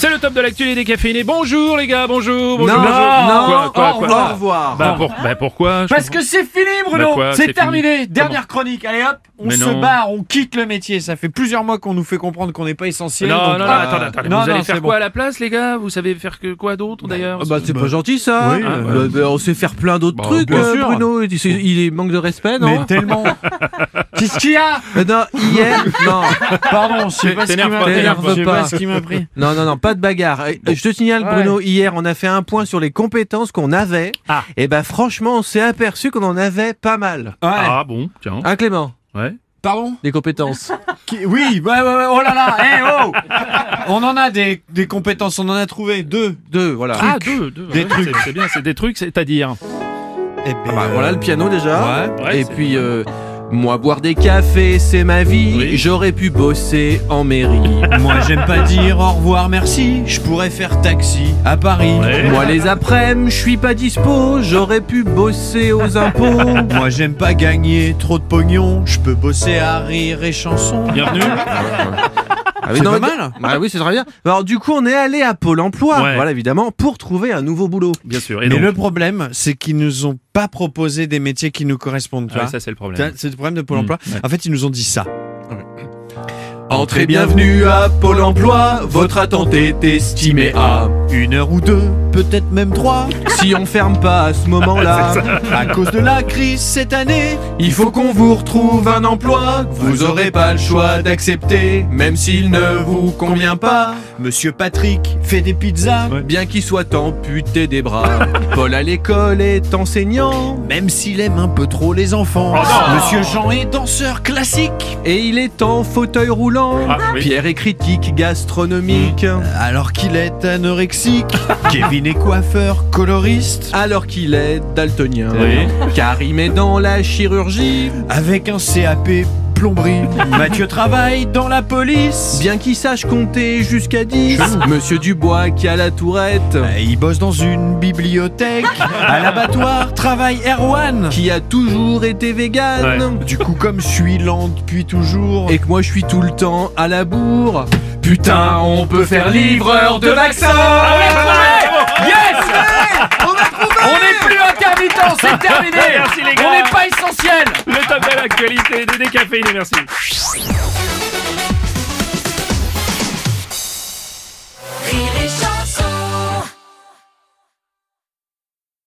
C'est le top de l'actu les décaféinés. Bonjour les gars, bonjour. bonjour Non, bonjour. non, Quoi, quoi, au quoi revoir. Au revoir. Bah, pour- bah, pourquoi je Parce que c'est fini, Bah Bruno. quoi, c'est terminé. fini Dernière chronique. Allez hop, on Mais se non. barre, on quitte le métier. Ça fait plusieurs mois qu'on nous fait comprendre qu'on n'est pas essentiel. Non, donc- non, non, Ah, attendez, attendez. non, vous non, allez faire bon. quoi à la place, les gars? Vous savez faire que quoi d'autre d'ailleurs? Ah bah c'est pas gentil ça. Oui, Ah, euh, bah, bah, on sait faire plein d'autres Bah, trucs, euh. Bruno. Il, manque de respect, non? Mais tellement. Qu'est-ce qu'il y a Euh, Non, hier, non, Pardon, je sais pas ce qui m'a pris. t'énerve Je sais pas. pas ce qui m'a pris. non, non, non, pas de bagarre. Euh, Je te signale, Ouais. Bruno, hier, on a fait un point sur les compétences qu'on avait. Ah. Et bah franchement, on s'est aperçu qu'on en avait pas mal. Ouais. Ah bon, tiens. Hein, Clément Ouais. Pardon Des compétences. Qui- Oui, ouais, ouais, ouais, oh là là, eh oh On en a des, des compétences, on en a trouvé deux. Deux, voilà. Ah, deux, deux. Des ouais, trucs. c'est- C'est bien, c'est des trucs, c'est-à-dire. Eh ben, Ah bah, voilà le piano déjà. Ouais. Ouais, Et c'est puis, euh, moi, boire des cafés, c'est ma vie. Oui. J'aurais pu bosser en mairie. Moi j'aime pas dire au revoir merci, je pourrais faire taxi à Paris. Ouais. Moi, les après-midi, je suis pas dispo. J'aurais pu bosser aux impôts. Moi j'aime pas gagner trop de pognon, je peux bosser à rire et chanson. Bienvenue. Ah C'est non, pas mal. Bah oui, c'est très bien. Alors du coup, on est allé à Pôle Emploi, Ouais. voilà évidemment, pour trouver un nouveau boulot. Bien sûr. Et Mais donc le problème, c'est qu'ils nous ont pas proposé des métiers qui nous correspondent. Ah, ça c'est le problème. C'est le problème de Pôle Mm, emploi. ouais. En fait, ils nous ont dit ça. Entrez bienvenue à Pôle Emploi, votre attente est estimée à. Une heure ou deux, peut-être même trois. Si on ferme pas à ce moment-là, À cause de la crise cette année, il faut qu'on vous retrouve un emploi. Vous aurez pas le choix d'accepter, même s'il ne vous convient pas. Monsieur Patrick fait des pizzas. Ouais. Bien qu'il soit amputé des bras, Paul à l'école est enseignant. Même s'il aime un peu trop les enfants. Oh. Monsieur Jean est danseur classique. Et il est en fauteuil roulant. Ah, oui. Pierre est critique gastronomique. Alors qu'il est anorexique. Kevin est coiffeur coloriste. Alors qu'il est daltonien. Oui. Car il met dans la chirurgie. Avec un CAP plomberie. Mathieu travaille dans la police. Bien qu'il sache compter jusqu'à 10. Monsieur Dubois qui a la tourette. Euh, Il bosse dans une bibliothèque. À l'abattoir travaille Erwan. Qui a toujours été vegan. Du coup, comme je suis lent depuis toujours. Et que moi je suis tout le temps à la bourre. Putain, on peut faire livreur de vaccins. Yes On n'est plus intermittent, c'est terminé Merci, les gars. On n'est pas essentiel top de l'actualité des décaféinés, merci.